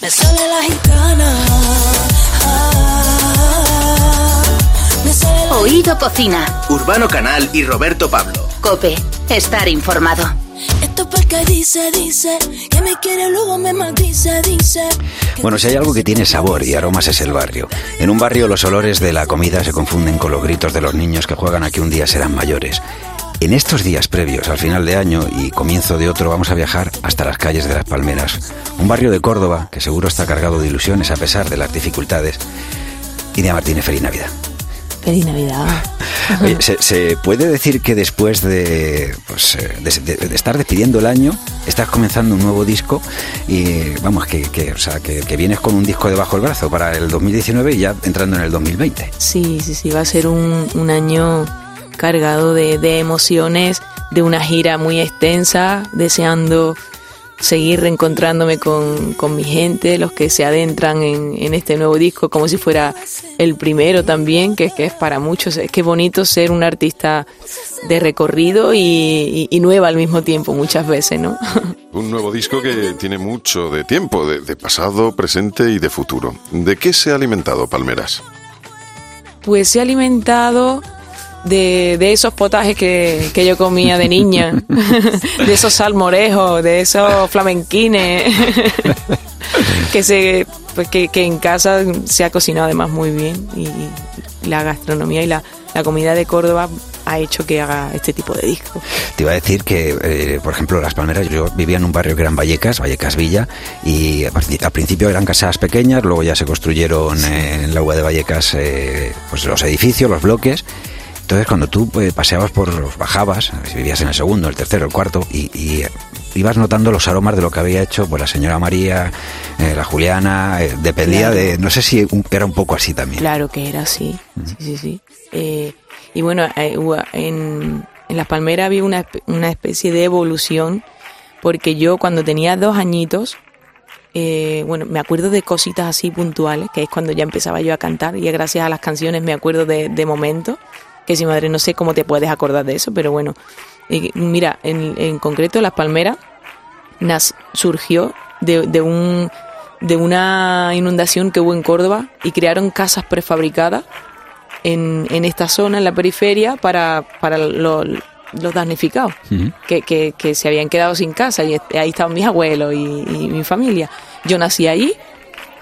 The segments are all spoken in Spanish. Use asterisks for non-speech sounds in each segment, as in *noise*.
Me sale la gitana. Ah, me sale la Oído Cocina. Urbano Canal y Roberto Pablo. Cope. Estar informado. Esto es porque dice, dice, que me quiere luego me maldice, dice. que Bueno, si hay algo que tiene sabor y aromas es el barrio. En un barrio los olores de la comida se confunden con los gritos de los niños que juegan a que un día serán mayores. En estos días previos al final de año y comienzo de otro vamos a viajar hasta las calles de las Palmeras, un barrio de Córdoba que seguro está cargado de ilusiones a pesar de las dificultades. Iria Martínez, feliz Navidad. Feliz Navidad. *laughs* Oye, ¿se, se puede decir que después de, pues, eh, de, de- de estar despidiendo el año, estás comenzando un nuevo disco y vamos, que, que, o sea, que, que vienes con un disco debajo del brazo para el 2019 y ya entrando en el 2020? Sí, sí, sí, va a ser un, un año cargado de, de emociones, de una gira muy extensa, deseando seguir reencontrándome con, con mi gente, los que se adentran en, en este nuevo disco, como si fuera el primero también, que, que es para muchos, es que bonito ser un artista de recorrido y, y- y nueva al mismo tiempo, muchas veces, ¿no? *laughs* Un nuevo disco que tiene mucho de tiempo, de, de pasado, presente y de futuro. ¿De qué se ha alimentado Palmeras? Pues se ha alimentado de, de esos potajes que, que yo comía de niña, *laughs* de esos salmorejos, de esos flamenquines, *laughs* que, se, pues que, que en casa se ha cocinado además muy bien y, y la gastronomía y la, la comida de Córdoba ha hecho que haga este tipo de disco. Te iba a decir que, eh, por ejemplo, Las Palmeras, yo vivía en un barrio que eran Vallecas, Vallecas Villa, y al principio eran casas pequeñas, luego ya se construyeron eh, en la UA de Vallecas eh, pues los edificios, los bloques. Entonces, cuando tú eh, paseabas por bajabas, si vivías en el segundo, el tercero, el cuarto, y, y, eh, ibas notando los aromas de lo que había hecho pues la señora María, eh, la Juliana, eh, dependía Claro. de, no sé si un- era un poco así también. Claro que era así, sí, sí, sí. Eh, y bueno, eh, en, en Las Palmeras había una, una especie de evolución, porque yo cuando tenía dos añitos, eh, bueno, me acuerdo de cositas así puntuales, que es cuando ya empezaba yo a cantar, y gracias a las canciones me acuerdo de, de momentos, que si madre no sé cómo te puedes acordar de eso, pero bueno, mira, en, en concreto Las Palmeras nas- surgió de, de un de una inundación que hubo en Córdoba y crearon casas prefabricadas en, en esta zona, en la periferia, para, para lo- los damnificados que, que, que se habían quedado sin casa y ahí estaban mis abuelos y, y mi familia. Yo nací ahí,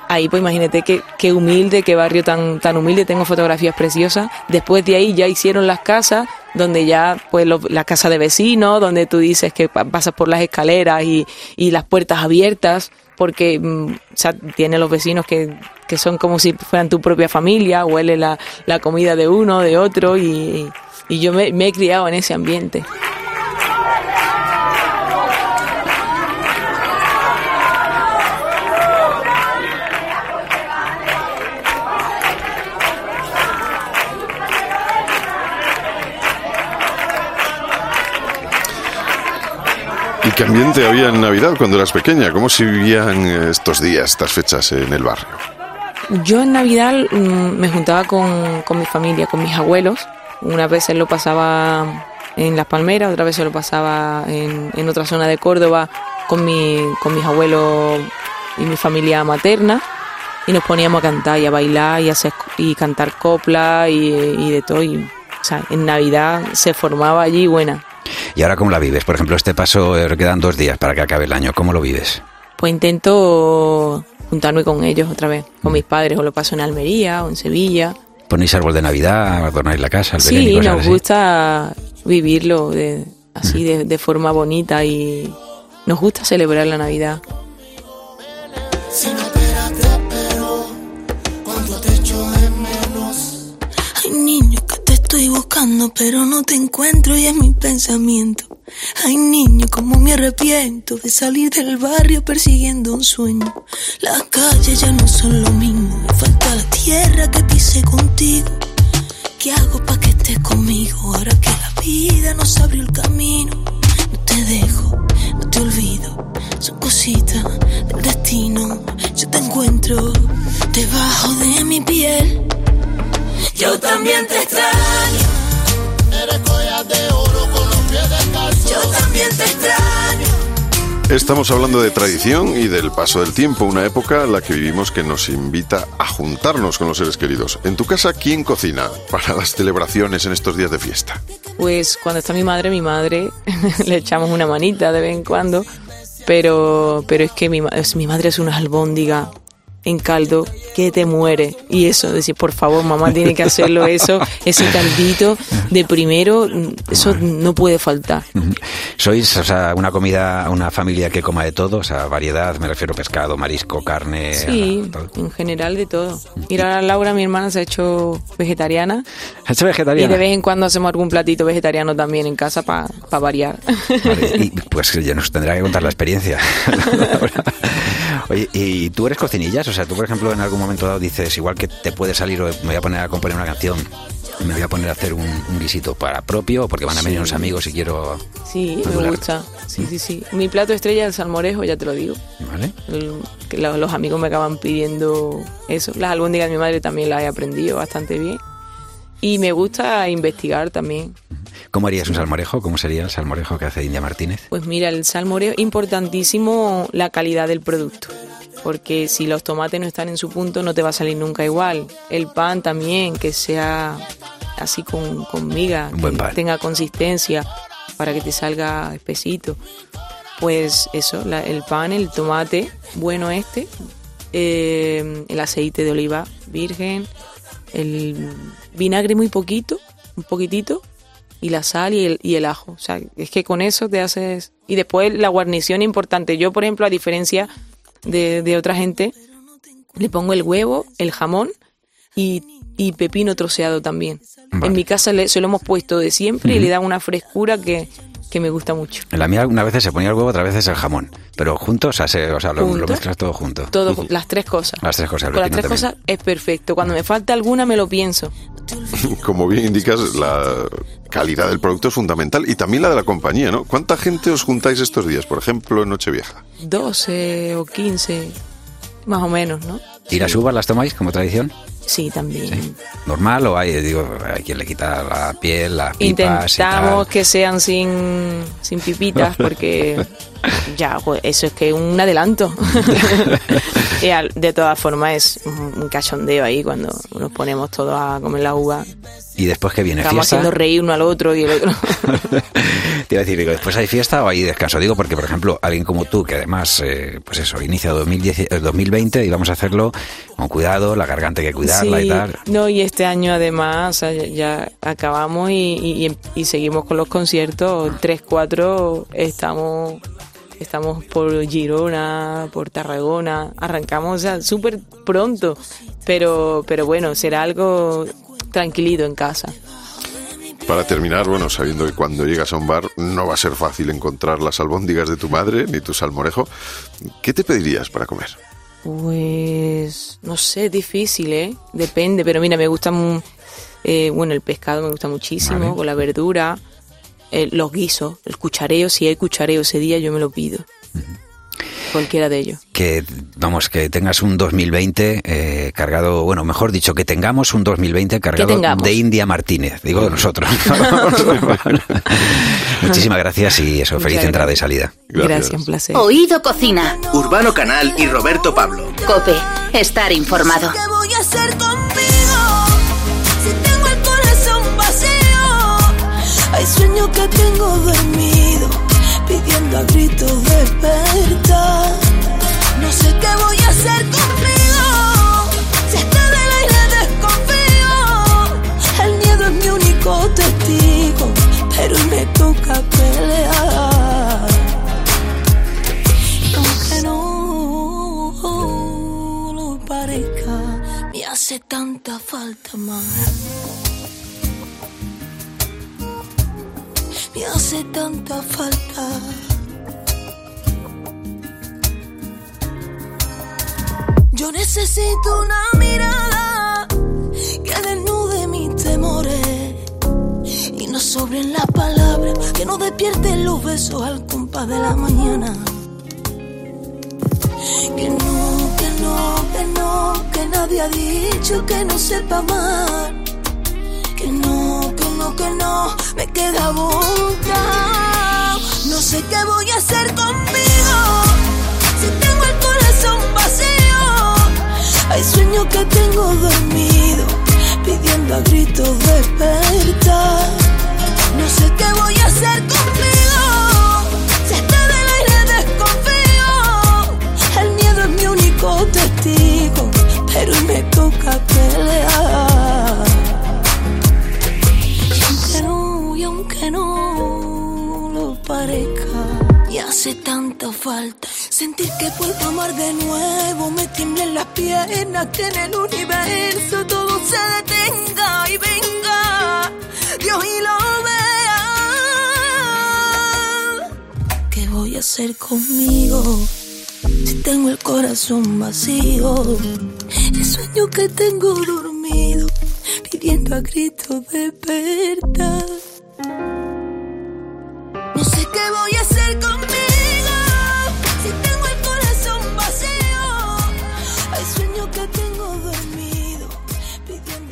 ahí pues imagínate qué, qué humilde, qué barrio tan, tan humilde, tengo fotografías preciosas. Después de ahí ya hicieron las casas, donde ya pues la casa de vecinos, donde tú dices que pa- pasas por las escaleras y, y las puertas abiertas, porque mm, o sea, tiene los vecinos que, que son como si fueran tu propia familia, huele la, la comida de uno, de otro y, y yo me he criado en ese ambiente. Qué ambiente había en Navidad cuando eras pequeña? ¿Cómo se vivían estos días, estas fechas en el barrio? Yo en Navidad mm, me juntaba con, con mi familia, con mis abuelos. Una vez lo pasaba en Las Palmeras, otra vez lo pasaba en, en otra zona de Córdoba con, mi, con mis abuelos y mi familia materna. Y nos poníamos a cantar y a bailar y, a hacer, y cantar copla y, de todo. O sea, en Navidad se formaba allí buena. ¿Y ahora cómo la vives? Por ejemplo, este paso eh, quedan dos días para que acabe el año. ¿Cómo lo vives? Pues intento juntarme con ellos otra vez, con mis padres, o lo paso en Almería o en Sevilla. ¿Ponéis árbol de Navidad, adornáis la casa, el Sí, nos así? gusta vivirlo de, así de, de forma bonita y nos gusta celebrar la Navidad. Pero no te encuentro y es mi pensamiento. Ay, niño, cómo me arrepiento de salir del barrio persiguiendo un sueño. Las calles ya no son lo mismo, me falta la tierra que pisé contigo. ¿Qué hago pa' que estés conmigo ahora que la vida nos abrió el camino? No te dejo, no te olvido, son cositas del destino. Yo te encuentro debajo de mi piel. Yo también te extraño. Estamos hablando de tradición y del paso del tiempo, una época en la que vivimos que nos invita a juntarnos con los seres queridos. En tu casa, ¿quién cocina para las celebraciones en estos días de fiesta? Pues cuando está mi madre, mi madre *laughs* le echamos una manita de vez en cuando, pero, pero es que mi, mi madre es una albóndiga en caldo que te muere. Y eso, decir, por favor, mamá tiene que hacerlo eso, *laughs* ese caldito de primero, eso no puede faltar. ¿Sois, o sea, una comida, una familia que coma de todo? O sea, variedad, me refiero pescado, marisco, carne. Sí, en general de todo. Y ahora Laura, mi hermana, se ha hecho vegetariana. ¿Ha hecho vegetariana? Y de vez en cuando hacemos algún platito vegetariano también en casa para variar. y pues ya nos tendrá que contar la experiencia. *laughs* Oye, ¿y tú eres cocinillas? O sea, tú, por ejemplo, en algún momento dado dices, igual que te puede salir o me voy a poner a componer una canción, me voy a poner a hacer un, guisito para propio porque van a venir unos amigos y quiero... Sí, me gusta. Sí, sí, sí. Mi plato estrella es el salmorejo, ya te lo digo. Vale. los, amigos me acaban pidiendo eso. Las albóndigas de mi madre también las he aprendido bastante bien. Y me gusta investigar también. ¿Cómo harías un salmorejo? ¿Cómo sería el salmorejo que hace India Martínez? Pues mira, el salmorejo, importantísimo la calidad del producto. Porque si los tomates no están en su punto, no te va a salir nunca igual. El pan también, que sea así con, con miga, que tenga consistencia para que te salga espesito. Pues eso, el pan, el tomate, bueno este, eh, el aceite de oliva virgen, el vinagre muy poquito, un poquitito, y la sal y el, y el ajo. O sea, es que con eso te haces... Y después la guarnición importante. Yo, por ejemplo, a diferencia de, de otra gente, le pongo el huevo, el jamón y, y pepino troceado también. En mi casa le, se lo hemos puesto de siempre y le da una frescura que, que me gusta mucho. En la mía una vez se ponía el huevo, otras veces el jamón. Pero juntos, o sea, o sea lo, mezclas todo junto. Todo, las tres cosas. Las tres cosas. Con las tres cosas es perfecto. Cuando me falta alguna me lo pienso. *laughs* Como bien indicas, la calidad del producto es fundamental y también la de la compañía, ¿no? ¿Cuánta gente os juntáis estos días, por ejemplo, en Nochevieja? 12 o 15, más o menos, ¿no? ¿Y las uvas las tomáis como tradición? Sí, también. ¿Normal o hay, digo, hay quien le quita la piel, las pipas Intentamos que sean sin, sin pipitas porque *laughs* ya, pues eso es que un adelanto. *laughs* de todas formas es un cachondeo ahí cuando nos ponemos todos a comer la uva. ¿Y después que viene Estamos haciendo reír uno al otro y el otro. *laughs* Te iba a decir, digo, después hay fiesta o hay descanso. Digo porque, por ejemplo, alguien como tú, que además, eh, pues eso, inicia 2010, 2020 y vamos a hacerlo con cuidado, la garganta hay que cuidarla y tal. No, y este año además ya, acabamos y, y, seguimos con los conciertos. 3, 4, estamos estamos por Girona, por Tarragona, arrancamos súper pronto, pero, pero bueno, será algo tranquilito en casa. Para terminar, bueno, sabiendo que cuando llegas a un bar no va a ser fácil encontrar las albóndigas de tu madre ni tu salmorejo, ¿qué te pedirías para comer? Pues no sé, difícil, ¿eh? Depende, pero mira, me gusta, eh, bueno, el pescado me gusta muchísimo, con la verdura, eh, los guisos, el cuchareo, si hay cuchareo ese día yo me lo pido. Cualquiera de ellos. Que, vamos, que tengas un 2020 eh, cargado, bueno, mejor dicho, que tengamos un 2020 cargado de India Martínez, digo nosotros. *laughs* *laughs* Muchísimas gracias y eso, feliz entrada y salida. Gracias. un placer. Oído Cocina. Urbano Canal y Roberto Pablo. Cope, estar informado. ¿Qué voy a hacer conmigo? Si tengo el corazón vacío, hay sueños que tengo dormido pidiendo a gritos despertar. No sé qué voy a hacer conmigo, si está del aire desconfío. El miedo es mi único testigo, pero me toca pelear. Aunque no lo parezca, me hace tanta falta más. Me hace tanta falta. Yo necesito una mirada que desnude mis temores y no sobren las palabras, que no despierten los besos al compás de la mañana. Que no, que no, que no, que nadie ha dicho que no sepa amar. Que no, me queda voluntad. No sé qué voy a hacer conmigo si tengo el corazón vacío. Hay sueños que tengo dormido, pidiendo a gritos despertar. Y hace tanta falta sentir que puedo amar de nuevo. Me tiemblen las piernas, que en el universo todo se detenga y venga Dios y lo vea. ¿Qué voy a hacer conmigo? Si tengo el corazón vacío, el sueño que tengo dormido, pidiendo a gritos despertar. No sé qué voy a hacer conmigo